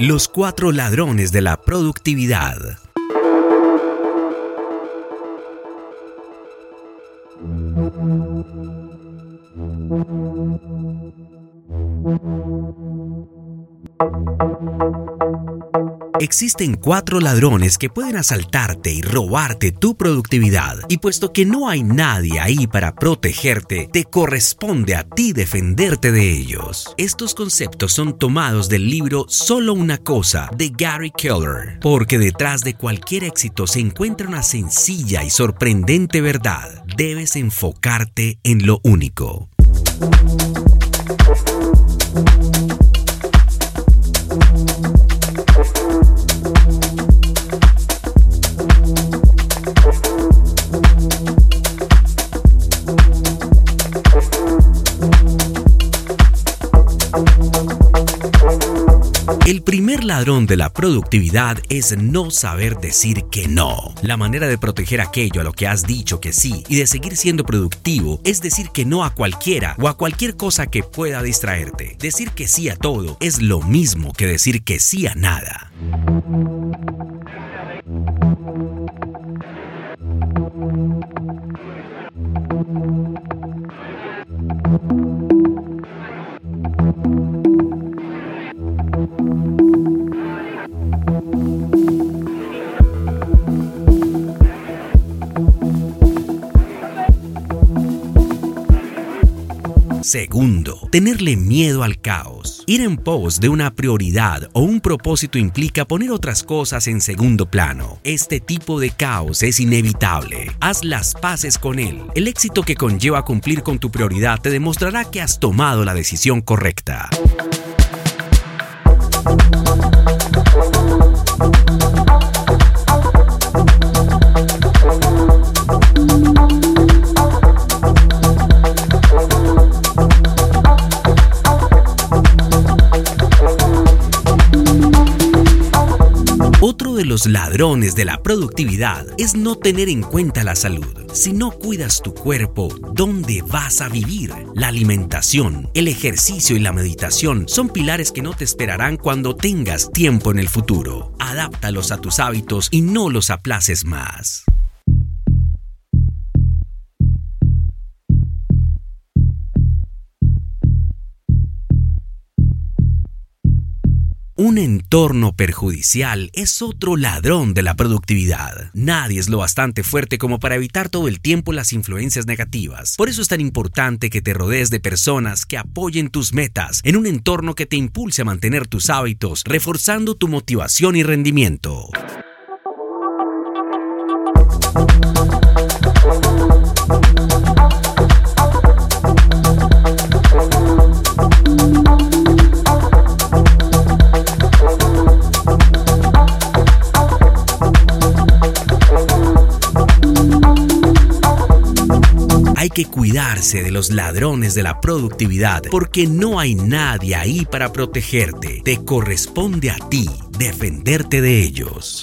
Los cuatro ladrones de la productividad. Existen cuatro ladrones que pueden asaltarte y robarte tu productividad, y puesto que no hay nadie ahí para protegerte, te corresponde a ti defenderte de ellos. Estos conceptos son tomados del libro Solo una cosa de Gary Keller, porque detrás de cualquier éxito se encuentra una sencilla y sorprendente verdad. Debes enfocarte en lo único. Primer ladrón de la productividad es no saber decir que no. La manera de proteger aquello a lo que has dicho que sí y de seguir siendo productivo es decir que no a cualquiera o a cualquier cosa que pueda distraerte. Decir que sí a todo es lo mismo que decir que sí a nada. Segundo, tenerle miedo al caos. Ir en pos de una prioridad o un propósito implica poner otras cosas en segundo plano. Este tipo de caos es inevitable. Haz las paces con él. El éxito que conlleva cumplir con tu prioridad te demostrará que has tomado la decisión correcta. Otro de los ladrones de la productividad es no tener en cuenta la salud. Si no cuidas tu cuerpo, ¿dónde vas a vivir? La alimentación, el ejercicio y la meditación son pilares que no te esperarán cuando tengas tiempo en el futuro. Adáptalos a tus hábitos y no los aplaces más. Un entorno perjudicial es otro ladrón de la productividad. Nadie es lo bastante fuerte como para evitar todo el tiempo las influencias negativas. Por eso es tan importante que te rodees de personas que apoyen tus metas en un entorno que te impulse a mantener tus hábitos, reforzando tu motivación y rendimiento. Hay que cuidarse de los ladrones de la productividad porque no hay nadie ahí para protegerte. Te corresponde a ti defenderte de ellos.